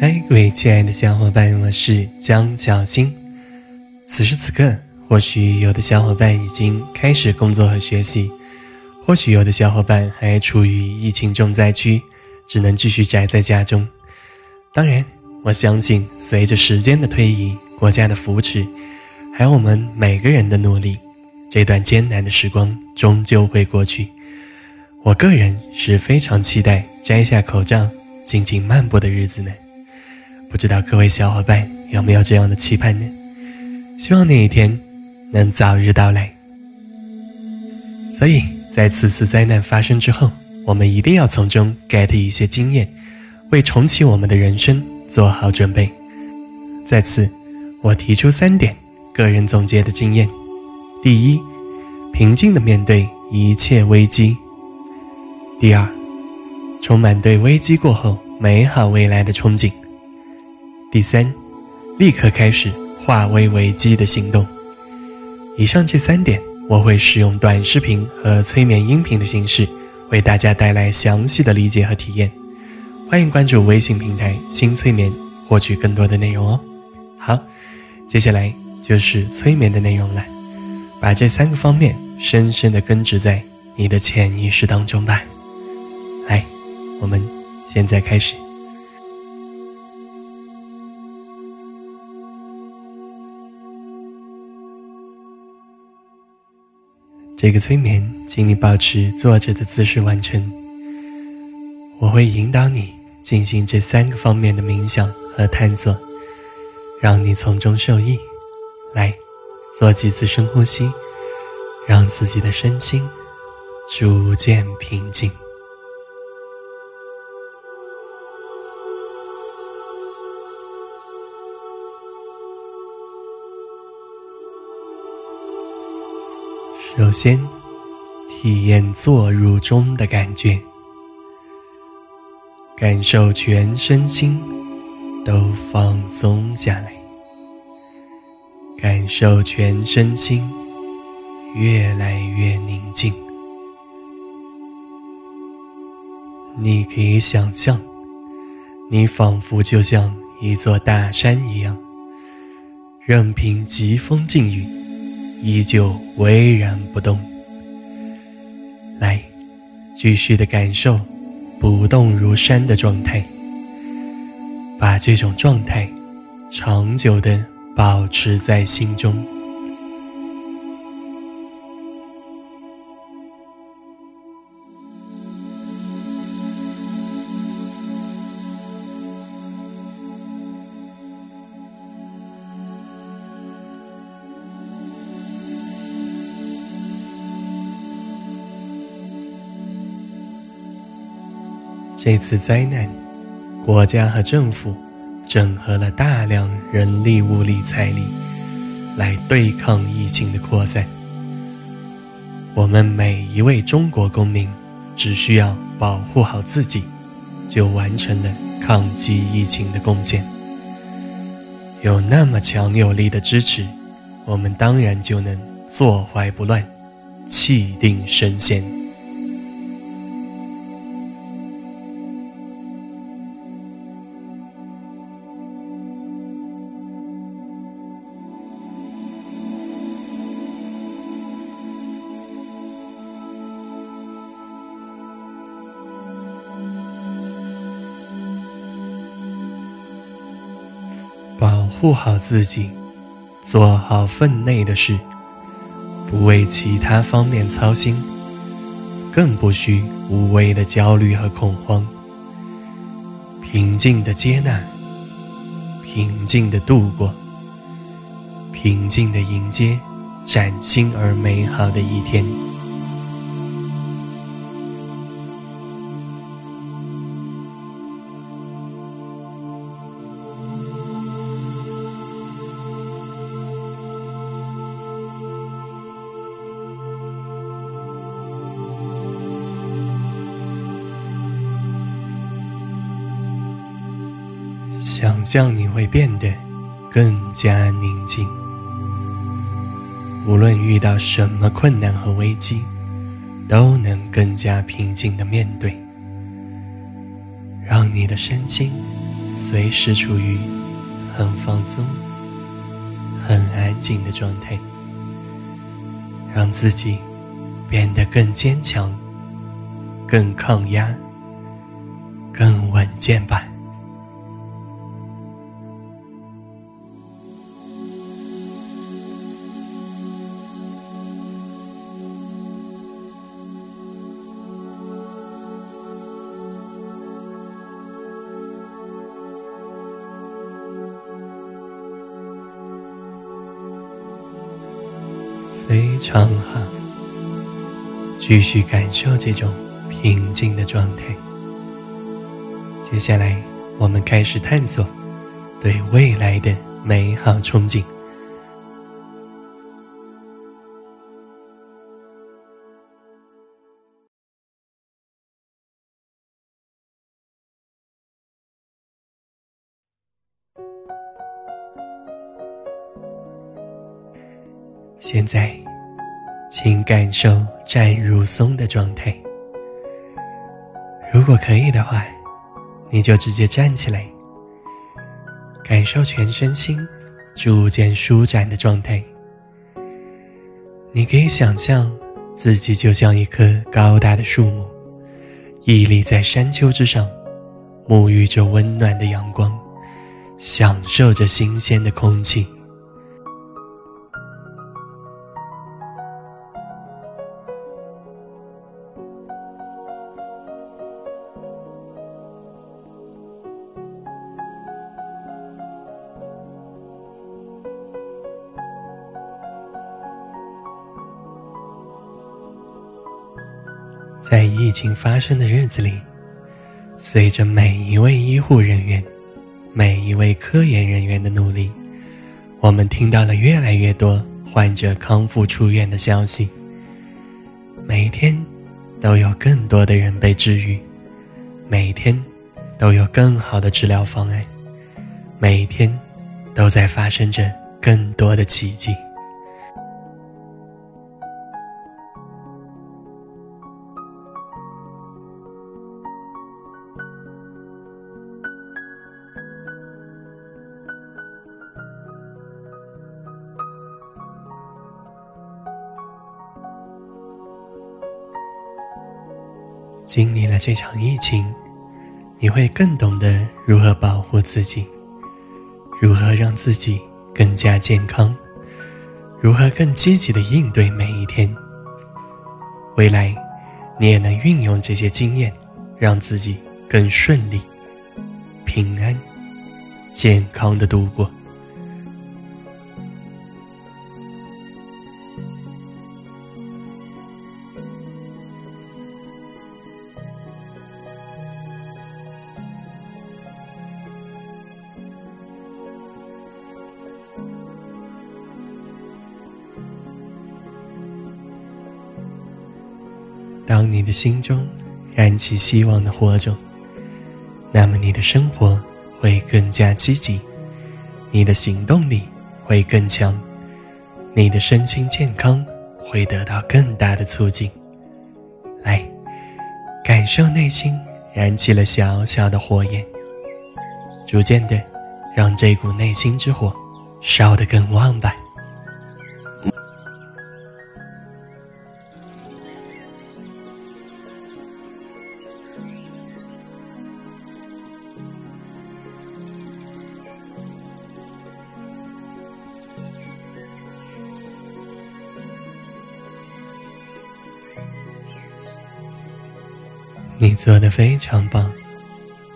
嗨，各位亲爱的小伙伴，我是江小新。此时此刻，或许有的小伙伴已经开始工作和学习，或许有的小伙伴还处于疫情重灾区，只能继续宅在家中。当然，我相信随着时间的推移，国家的扶持，还有我们每个人的努力，这段艰难的时光终究会过去。我个人是非常期待摘下口罩，静静漫步的日子呢。不知道各位小伙伴有没有这样的期盼呢？希望那一天能早日到来。所以在此次灾难发生之后，我们一定要从中 get 一些经验，为重启我们的人生做好准备。在此，我提出三点个人总结的经验：第一，平静的面对一切危机；第二，充满对危机过后美好未来的憧憬。第三，立刻开始化危为机的行动。以上这三点，我会使用短视频和催眠音频的形式，为大家带来详细的理解和体验。欢迎关注微信平台“新催眠”，获取更多的内容哦。好，接下来就是催眠的内容了，把这三个方面深深的根植在你的潜意识当中吧。来，我们现在开始。这个催眠，请你保持坐着的姿势完成。我会引导你进行这三个方面的冥想和探索，让你从中受益。来，做几次深呼吸，让自己的身心逐渐平静。首先，体验坐入中的感觉，感受全身心都放松下来，感受全身心越来越宁静。你可以想象，你仿佛就像一座大山一样，任凭疾风劲雨。依旧巍然不动。来，继续的感受不动如山的状态，把这种状态长久的保持在心中。这次灾难，国家和政府整合了大量人力、物力、财力，来对抗疫情的扩散。我们每一位中国公民，只需要保护好自己，就完成了抗击疫情的贡献。有那么强有力的支持，我们当然就能坐怀不乱，气定神闲。护好自己，做好分内的事，不为其他方面操心，更不需无谓的焦虑和恐慌。平静的接纳，平静的度过，平静的迎接崭新而美好的一天。想象你会变得更加宁静，无论遇到什么困难和危机，都能更加平静的面对，让你的身心随时处于很放松、很安静的状态，让自己变得更坚强、更抗压、更稳健吧。非常好，继续感受这种平静的状态。接下来，我们开始探索对未来的美好憧憬。现在，请感受站如松的状态。如果可以的话，你就直接站起来，感受全身心逐渐舒展的状态。你可以想象自己就像一棵高大的树木，屹立在山丘之上，沐浴着温暖的阳光，享受着新鲜的空气。在疫情发生的日子里，随着每一位医护人员、每一位科研人员的努力，我们听到了越来越多患者康复出院的消息。每天，都有更多的人被治愈；每天，都有更好的治疗方案；每天，都在发生着更多的奇迹。经历了这场疫情，你会更懂得如何保护自己，如何让自己更加健康，如何更积极的应对每一天。未来，你也能运用这些经验，让自己更顺利、平安、健康的度过。当你的心中燃起希望的火种，那么你的生活会更加积极，你的行动力会更强，你的身心健康会得到更大的促进。来，感受内心燃起了小小的火焰，逐渐的，让这股内心之火烧得更旺吧。做的非常棒，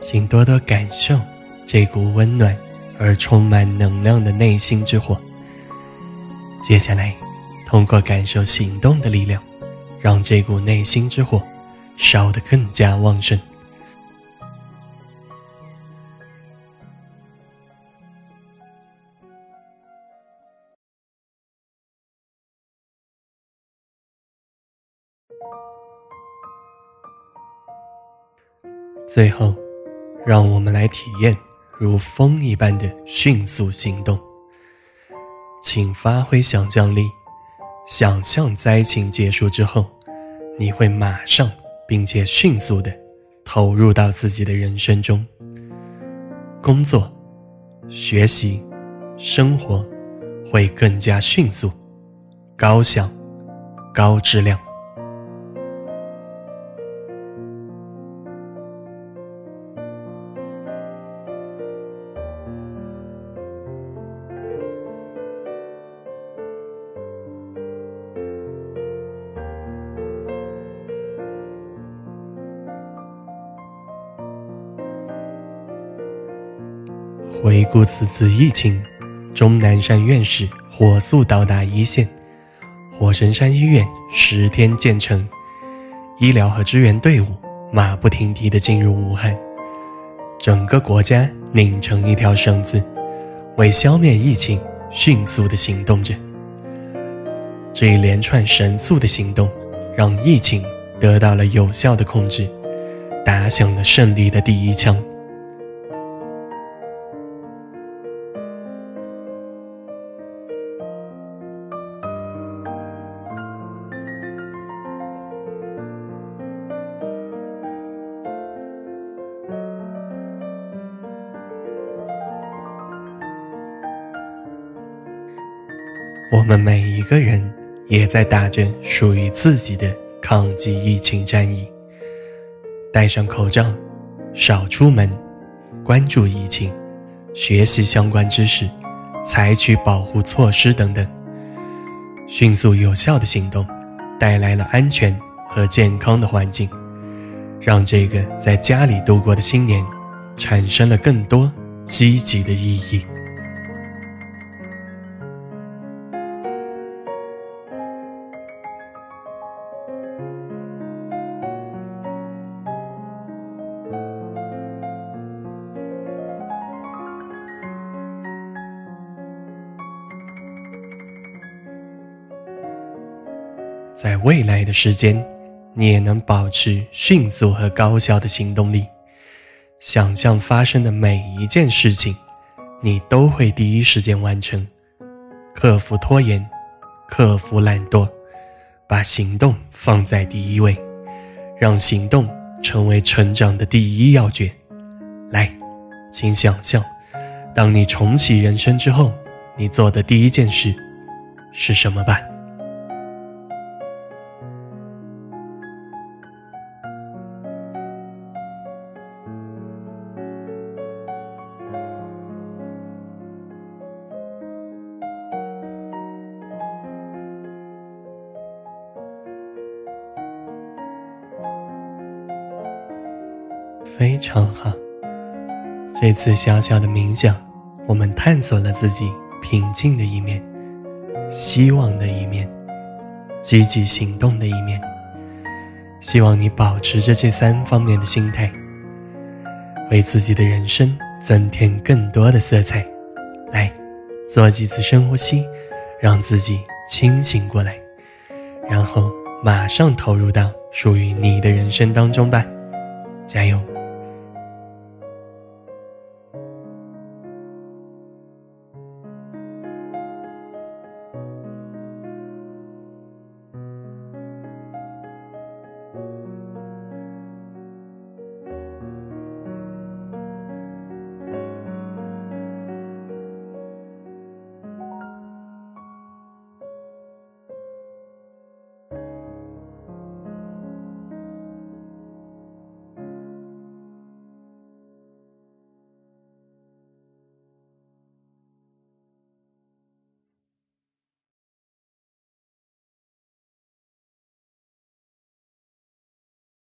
请多多感受这股温暖而充满能量的内心之火。接下来，通过感受行动的力量，让这股内心之火烧得更加旺盛。最后，让我们来体验如风一般的迅速行动。请发挥想象力，想象灾情结束之后，你会马上并且迅速的投入到自己的人生中。工作、学习、生活会更加迅速、高效、高质量。回顾此次疫情，钟南山院士火速到达一线，火神山医院十天建成，医疗和支援队伍马不停蹄地进入武汉，整个国家拧成一条绳子，为消灭疫情迅速地行动着。这一连串神速的行动，让疫情得到了有效的控制，打响了胜利的第一枪。我们每一个人也在打着属于自己的抗击疫情战役。戴上口罩，少出门，关注疫情，学习相关知识，采取保护措施等等，迅速有效的行动，带来了安全和健康的环境，让这个在家里度过的新年产生了更多积极的意义。在未来的时间，你也能保持迅速和高效的行动力。想象发生的每一件事情，你都会第一时间完成。克服拖延，克服懒惰，把行动放在第一位，让行动成为成长的第一要诀。来，请想象，当你重启人生之后，你做的第一件事是什么吧？非常好。这次小小的冥想，我们探索了自己平静的一面、希望的一面、积极行动的一面。希望你保持着这三方面的心态，为自己的人生增添更多的色彩。来，做几次深呼吸，让自己清醒过来，然后马上投入到属于你的人生当中吧。加油！